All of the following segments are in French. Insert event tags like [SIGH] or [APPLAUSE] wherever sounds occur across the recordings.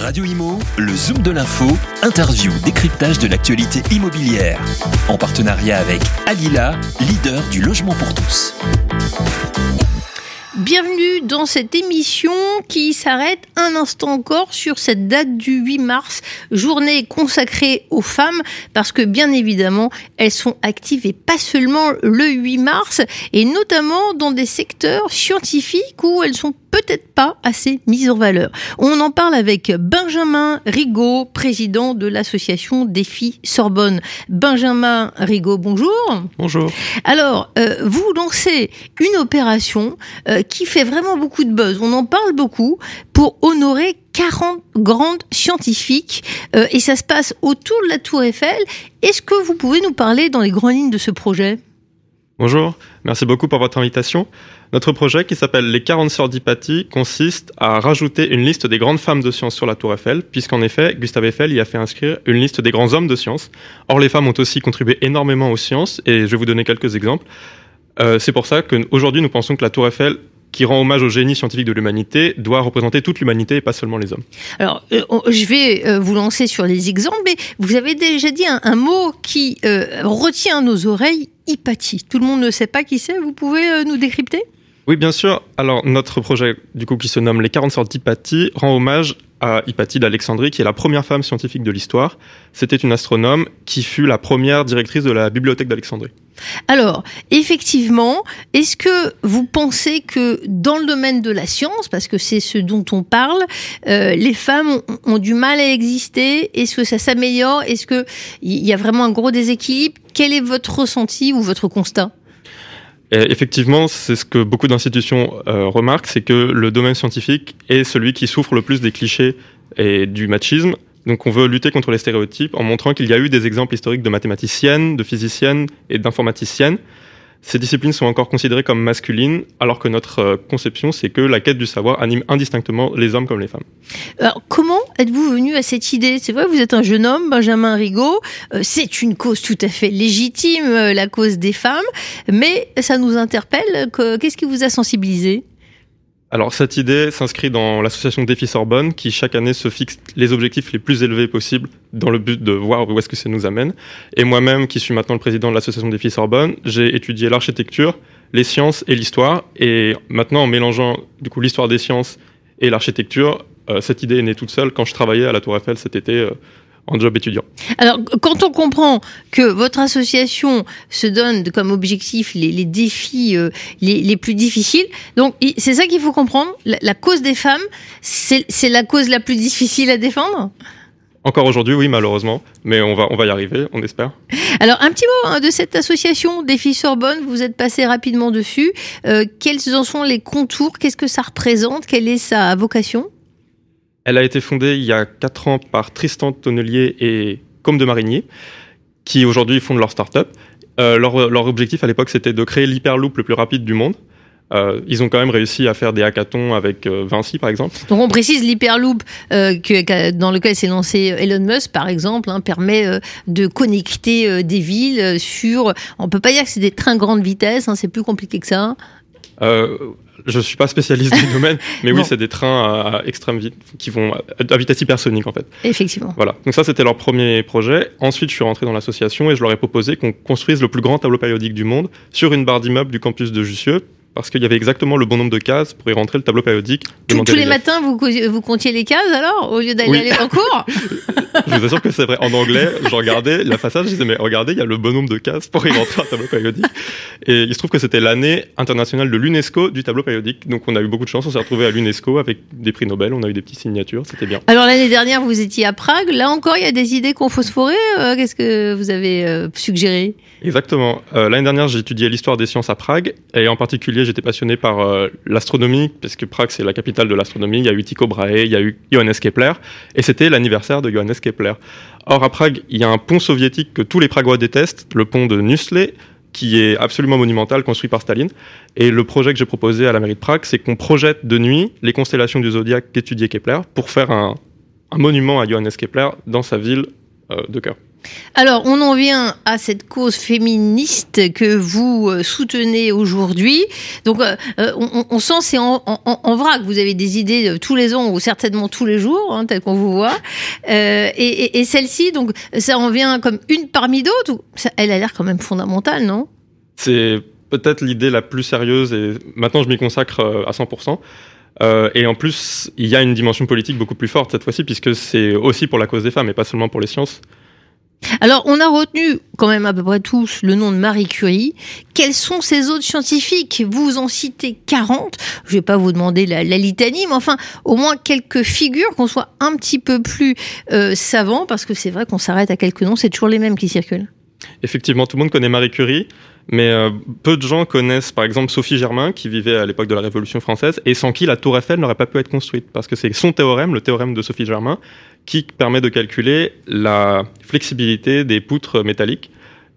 Radio Imo, le Zoom de l'info, interview, décryptage de l'actualité immobilière. En partenariat avec Alila, leader du logement pour tous. Bienvenue dans cette émission qui s'arrête un instant encore sur cette date du 8 mars, journée consacrée aux femmes, parce que bien évidemment, elles sont actives et pas seulement le 8 mars, et notamment dans des secteurs scientifiques où elles sont peut-être pas assez mises en valeur. On en parle avec Benjamin Rigaud, président de l'association Défi Sorbonne. Benjamin Rigaud, bonjour. Bonjour. Alors, euh, vous lancez une opération euh, qui fait vraiment beaucoup de buzz. On en parle beaucoup pour honorer 40 grandes scientifiques euh, et ça se passe autour de la Tour Eiffel. Est-ce que vous pouvez nous parler dans les grandes lignes de ce projet? Bonjour, merci beaucoup pour votre invitation. Notre projet, qui s'appelle Les 40 sœurs d'Hypatie, consiste à rajouter une liste des grandes femmes de science sur la Tour Eiffel, puisqu'en effet, Gustave Eiffel y a fait inscrire une liste des grands hommes de science. Or, les femmes ont aussi contribué énormément aux sciences, et je vais vous donner quelques exemples. Euh, c'est pour ça qu'aujourd'hui, nous pensons que la Tour Eiffel qui rend hommage au génie scientifique de l'humanité, doit représenter toute l'humanité et pas seulement les hommes. Alors, euh, je vais euh, vous lancer sur les exemples, mais vous avez déjà dit un, mot qui euh, retient nos oreilles, Hypatie. Tout le monde ne sait pas qui c'est, vous pouvez nous décrypter? Oui, bien sûr. Alors, notre projet, du coup, qui se nomme Les 40 sortes d'Hypatie, rend hommage à Hypatie d'Alexandrie, qui est la première femme scientifique de l'histoire. C'était une astronome qui fut la première directrice de la bibliothèque d'Alexandrie. Alors, effectivement, est-ce que vous pensez que dans le domaine de la science, parce que c'est ce dont on parle, euh, les femmes ont, du mal à exister? Est-ce que ça s'améliore? Est-ce qu'il y a vraiment un gros déséquilibre? Quel est votre ressenti ou votre constat? Effectivement, c'est ce que beaucoup d'institutions euh, remarquent, c'est que le domaine scientifique est celui qui souffre le plus des clichés et du machisme. Donc on veut lutter contre les stéréotypes en montrant qu'il y a eu des exemples historiques de mathématiciennes, de physiciennes et d'informaticiennes ces disciplines sont encore considérées comme masculines, alors que notre euh, conception, c'est que la quête du savoir anime indistinctement les hommes comme les femmes. Alors, comment êtes-vous venu à cette idée? C'est vrai, vous êtes un jeune homme, Benjamin Rigaud. Euh, c'est une cause tout à fait légitime, euh, la cause des femmes, mais ça nous interpelle. Qu'est-ce qui vous a sensibilisé? Alors cette idée s'inscrit dans l'association Défi Sorbonne qui chaque année se fixe les objectifs les plus élevés possibles dans le but de voir où est-ce que ça nous amène. Et moi-même qui suis maintenant le président de l'association Défi Sorbonne, j'ai étudié l'architecture, les sciences et l'histoire. Et maintenant en mélangeant du coup l'histoire des sciences et l'architecture, euh, cette idée est née toute seule quand je travaillais à la Tour Eiffel cet été. Euh, en job étudiant. Alors, quand on comprend que votre association se donne comme objectif les, défis euh, les, plus difficiles, donc c'est ça qu'il faut comprendre. La, cause des femmes, c'est la cause la plus difficile à défendre? Encore aujourd'hui, oui, malheureusement, mais on va, on va y arriver, on espère. Alors, un petit mot hein, de cette association Défis Sorbonne, vous êtes passé rapidement dessus. Euh, quels en sont les contours? Qu'est-ce que ça représente? Quelle est sa vocation? Elle a été fondée il y a 4 ans par Tristan Tonnelier et Comme de Marigny, qui aujourd'hui fondent leur start-up. Euh, leur, objectif à l'époque, c'était de créer l'hyperloop le plus rapide du monde. Euh, ils ont quand même réussi à faire des hackathons avec euh, Vinci, par exemple. Donc on précise l'hyperloop que, dans lequel s'est lancé Elon Musk, par exemple, hein, permet de connecter des villes sur. On peut pas dire que c'est des trains grande vitesse, hein, c'est plus compliqué que ça. Je ne suis pas spécialiste du [LAUGHS] domaine, mais oui, c'est des trains à, extrême vitesse qui vont à vitesse hypersonique en fait. Effectivement. Voilà. Donc ça, c'était leur premier projet. Ensuite, je suis rentré dans l'association et je leur ai proposé qu'on construise le plus grand tableau périodique du monde sur une barre d'immeuble du campus de Jussieu parce qu'il y avait exactement le bon nombre de cases pour y rentrer le tableau périodique. Tous, tous les matins, vous, vous comptiez les cases alors, au lieu d'aller en cours [LAUGHS] Je vous assure que c'est vrai. En anglais, je regardais la façade, je disais, mais regardez, il y a le bon nombre de cases pour y rentrer un tableau périodique. Et il se trouve que c'était l'année internationale de l'UNESCO du tableau périodique. Donc on a eu beaucoup de chance, on s'est retrouvé à l'UNESCO avec des prix Nobel, on a eu des petites signatures, c'était bien. Alors l'année dernière, vous étiez à Prague. Là encore, il y a des idées qu'on phosphorer. Euh, Qu'est-ce que vous avez euh, suggéré? Exactement. Euh, l'année dernière, étudié l'histoire des sciences à Prague. Et en particulier, j'étais passionné par euh, l'astronomie, parce que Prague, c'est la capitale de l'astronomie. Il y a eu Tycho Brahe, il y a eu Johannes Kepler, et c'était l'anniversaire de Johannes Kepler. Or, à Prague, il y a un pont soviétique que tous les Pragois détestent, le pont de Nusle, qui est absolument monumental, construit par Staline. Et le projet que j'ai proposé à la mairie de Prague, c'est qu'on projette de nuit les constellations du zodiaque qu'étudiait Kepler pour faire un, monument à Johannes Kepler dans sa ville euh, de cœur. Alors, on en vient à cette cause féministe que vous euh, soutenez aujourd'hui. Donc, euh, euh, on, sent c'est en, vrac. Vous avez des idées tous les ans ou certainement tous les jours, hein, tel qu'on vous voit. et, celle-ci, donc, ça en vient comme une parmi d'autres. Elle a l'air quand même fondamentale, non? C'est peut-être l'idée la plus sérieuse et maintenant je m'y consacre à 100%. et en plus, il y a une dimension politique beaucoup plus forte cette fois-ci, puisque c'est aussi pour la cause des femmes et pas seulement pour les sciences. Alors, on a retenu quand même à peu près tous le nom de Marie Curie. Quels sont ces autres scientifiques? Vous en citez 40. Je ne vais pas vous demander la, litanie, mais enfin, au moins quelques figures, qu'on soit un petit peu plus euh, savant, parce que c'est vrai qu'on s'arrête à quelques noms, c'est toujours les mêmes qui circulent. Effectivement, tout le monde connaît Marie Curie, mais euh, peu de gens connaissent par exemple Sophie Germain, qui vivait à l'époque de la Révolution française, et sans qui la tour Eiffel n'aurait pas pu être construite, parce que c'est son théorème, le théorème de Sophie Germain, qui permet de calculer la flexibilité des poutres métalliques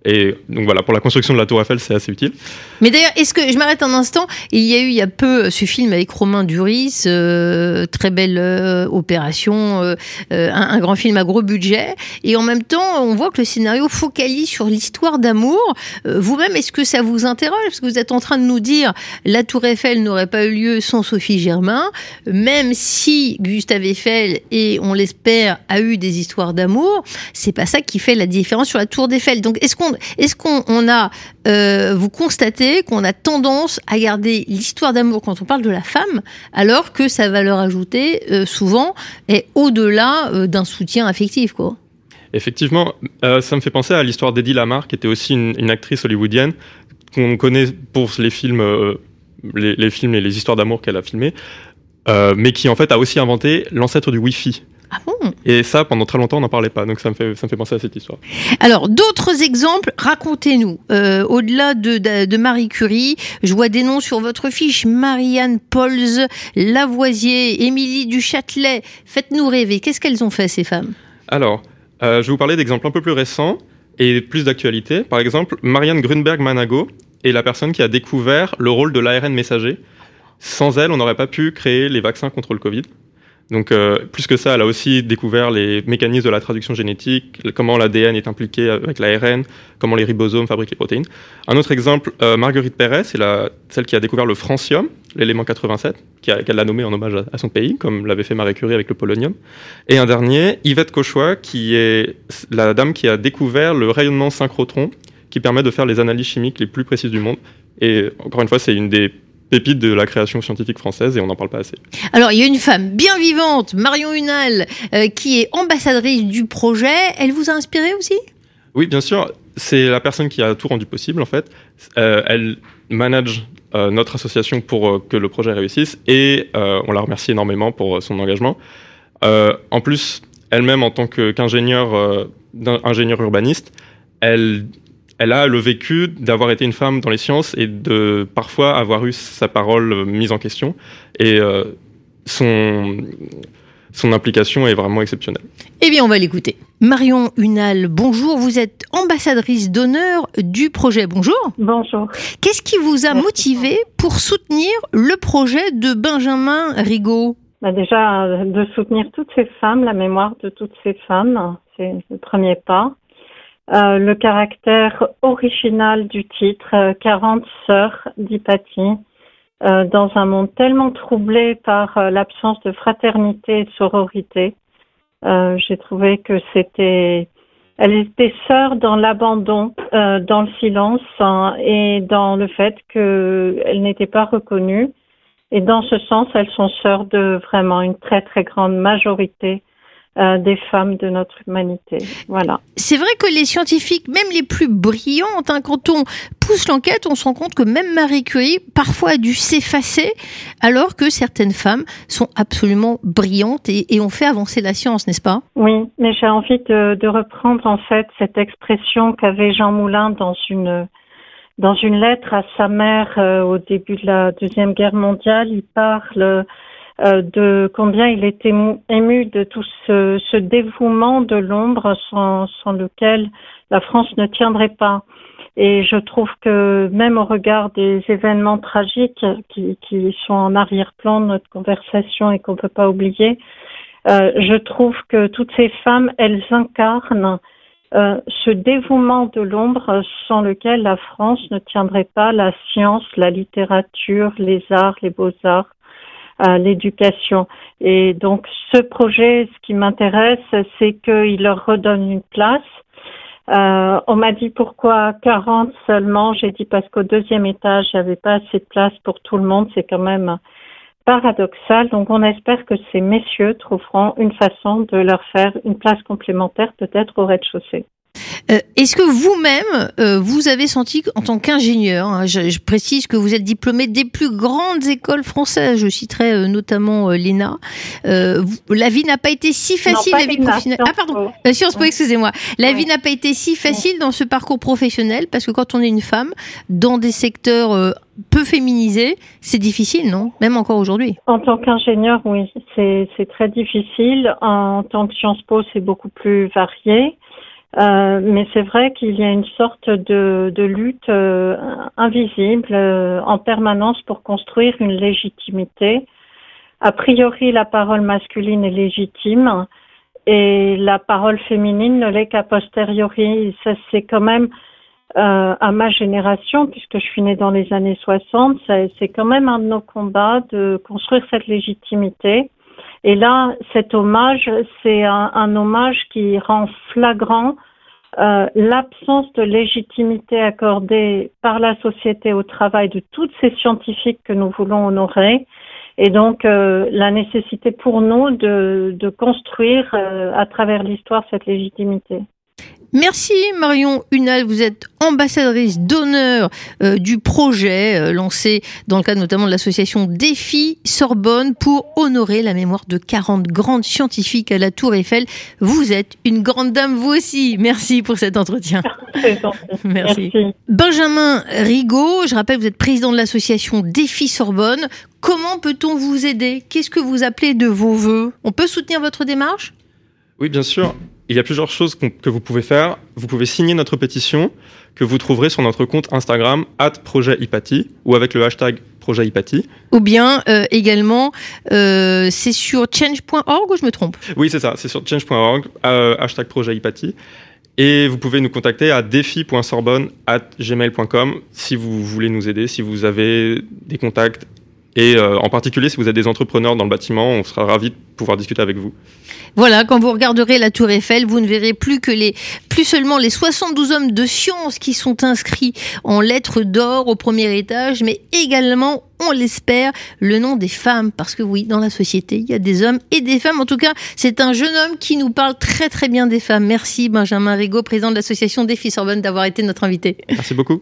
et donc voilà, pour la construction de la Tour Eiffel, c'est assez utile. Mais d'ailleurs, est-ce que je m'arrête un instant Il y a eu il y a peu ce film avec Romain Duris, euh, très belle euh, opération, euh, un, grand film à gros budget, et en même temps, on voit que le scénario focalise sur l'histoire d'amour. Vous-même, est-ce que ça vous intéresse Parce que vous êtes en train de nous dire la Tour Eiffel n'aurait pas eu lieu sans Sophie Germain, même si Gustave Eiffel et on l'espère a eu des histoires d'amour, c'est pas ça qui fait la différence sur la Tour Eiffel. Donc, est-ce qu'on est-ce qu'on a, euh, vous constatez qu'on a tendance à garder l'histoire d'amour quand on parle de la femme, alors que sa valeur ajoutée, euh, souvent, est au-delà euh, d'un soutien affectif, Effectivement, ça me fait penser à l'histoire d'Eddie Lamar, qui était aussi une, actrice hollywoodienne qu'on connaît pour les films, les, films et les histoires d'amour qu'elle a filmés, mais qui en fait a aussi inventé l'ancêtre du Wi-Fi. Ah bon Et ça, pendant très longtemps, on n'en parlait pas. Donc ça me, fait, ça me fait penser à cette histoire. Alors, d'autres exemples, racontez-nous. Euh, au-delà de, Marie Curie, je vois des noms sur votre fiche. Marianne Pauls, Lavoisier, Émilie Duchâtelet. Faites-nous rêver. Qu'est-ce qu'elles ont fait, ces femmes? Alors, euh, je vais vous parler d'exemples un peu plus récents et plus d'actualité. Par exemple, Marianne Grunberg-Manago est la personne qui a découvert le rôle de l'ARN messager. Sans elle, on n'aurait pas pu créer les vaccins contre le Covid. Donc, euh, plus que ça, elle a aussi découvert les mécanismes de la traduction génétique, comment l'ADN est impliqué avec l'ARN, comment les ribosomes fabriquent les protéines. Un autre exemple, euh, Marguerite Pérez, c'est celle qui a découvert le francium, l'élément 87, qu'elle a nommé en hommage à, son pays, comme l'avait fait Marie Curie avec le polonium. Et un dernier, Yvette Cauchois, qui est la dame qui a découvert le rayonnement synchrotron, qui permet de faire les analyses chimiques les plus précises du monde. Et encore une fois, c'est une des pépite de la création scientifique française et on n'en parle pas assez. Alors, il y a une femme bien vivante, Marion Hunal, euh, qui est ambassadrice du projet. Elle vous a inspiré aussi? Oui, bien sûr. C'est la personne qui a tout rendu possible, en fait. Euh, elle manage euh, notre association pour que le projet réussisse et on la remercie énormément pour son engagement. en plus, elle-même, en tant qu'ingénieur ingénieur urbaniste, elle elle a le vécu d'avoir été une femme dans les sciences et de parfois avoir eu sa parole mise en question. Et euh, son, son implication est vraiment exceptionnelle. Eh bien, on va l'écouter. Marion Hunal, bonjour. Vous êtes ambassadrice d'honneur du projet. Bonjour. Bonjour. Qu'est-ce qui vous a motivé pour soutenir le projet de Benjamin Rigaud? Bah Déjà, de soutenir toutes ces femmes, la mémoire de toutes ces femmes, c'est le premier pas. Euh, le caractère original du titre, 40 euh, sœurs d'Hypatie, euh, dans un monde tellement troublé par l'absence de fraternité et de sororité. J'ai trouvé que c'était, elle était sœur dans l'abandon, dans le silence hein, et dans le fait qu'elle n'était pas reconnue. Et dans ce sens, elles sont sœurs de vraiment une très très grande majorité euh, des femmes de notre humanité. Voilà. C'est vrai que les scientifiques, même les plus brillantes, hein, quand on pousse l'enquête, on se rend compte que même Marie Curie parfois a dû s'effacer, alors que certaines femmes sont absolument brillantes et, ont fait avancer la science, n'est-ce pas? Oui, mais j'ai envie de, reprendre en fait cette expression qu'avait Jean Moulin dans une dans une lettre à sa mère euh, au début de la deuxième guerre mondiale. Il parle euh, de combien il était ému de tout ce, dévouement de l'ombre sans, lequel la France ne tiendrait pas. Et je trouve que même au regard des événements tragiques qui, qui sont en arrière-plan de notre conversation et qu'on ne peut pas oublier, euh, je trouve que toutes ces femmes, elles incarnent euh, ce dévouement de l'ombre sans lequel la France ne tiendrait pas la science, la littérature, les arts, les beaux-arts, l'éducation. Et donc ce projet, ce qui m'intéresse, c'est qu'il leur redonne une place. Euh, on m'a dit pourquoi 40 seulement. J'ai dit parce qu'au deuxième étage, il n'y avait pas assez de place pour tout le monde. C'est quand même paradoxal. Donc on espère que ces messieurs trouveront une façon de leur faire une place complémentaire peut-être au rez-de-chaussée. Euh, est-ce que vous-même, euh, vous avez senti en tant qu'ingénieur, hein, je, précise que vous êtes diplômé des plus grandes écoles françaises, je citerai euh, notamment l'ENA, la vie n'a pas été si facile, la vie professionnelle. Ah pardon, Sciences Po, excusez-moi. La vie n'a pas été si facile dans ce parcours professionnel parce que quand on est une femme dans des secteurs peu féminisés, c'est difficile, non? Même encore aujourd'hui. En tant qu'ingénieur, oui, c'est très difficile. En tant que Sciences Po, c'est beaucoup plus varié. Euh, mais c'est vrai qu'il y a une sorte de, lutte euh, invisible euh, en permanence pour construire une légitimité. A priori, la parole masculine est légitime et la parole féminine ne l'est qu'a posteriori. Ça, c'est quand même à ma génération, puisque je suis née dans les années 60, c'est quand même un de nos combats de construire cette légitimité. Et là, cet hommage, c'est un, hommage qui rend flagrant euh, l'absence de légitimité accordée par la société au travail de toutes ces scientifiques que nous voulons honorer, et donc euh, la nécessité pour nous de, construire euh, à travers l'histoire cette légitimité. Merci Marion Hunal, vous êtes ambassadrice d'honneur euh, du projet euh, lancé dans le cadre notamment de l'association Défi Sorbonne pour honorer la mémoire de 40 grandes scientifiques à la Tour Eiffel. Vous êtes une grande dame vous aussi. Merci pour cet entretien. [LAUGHS] Merci. Benjamin Rigaud, je rappelle vous êtes président de l'association Défi Sorbonne. Comment peut-on vous aider? Qu'est-ce que vous appelez de vos voeux? On peut soutenir votre démarche? Oui, bien sûr il y a plusieurs choses que vous pouvez faire. Vous pouvez signer notre pétition que vous trouverez sur notre compte Instagram @projethypatie ou avec le hashtag projet Ou bien euh, également, euh, c'est sur change.org ou je me trompe? Oui, c'est ça, c'est sur change.org, euh, hashtag projet Et vous pouvez nous contacter à défi.sorbonne.gmail.com si vous voulez nous aider, si vous avez des contacts et euh, en particulier, si vous êtes des entrepreneurs dans le bâtiment, on sera ravis de pouvoir discuter avec vous. Voilà, quand vous regarderez la Tour Eiffel, vous ne verrez plus que les, plus seulement les 72 hommes de science qui sont inscrits en lettres d'or au premier étage, mais également, on l'espère, le nom des femmes. Parce que oui, dans la société, il y a des hommes et des femmes. En tout cas, c'est un jeune homme qui nous parle très très bien des femmes. Merci Benjamin Rigaud, président de l'association Défi Sorbonne, d'avoir été notre invité. Merci beaucoup.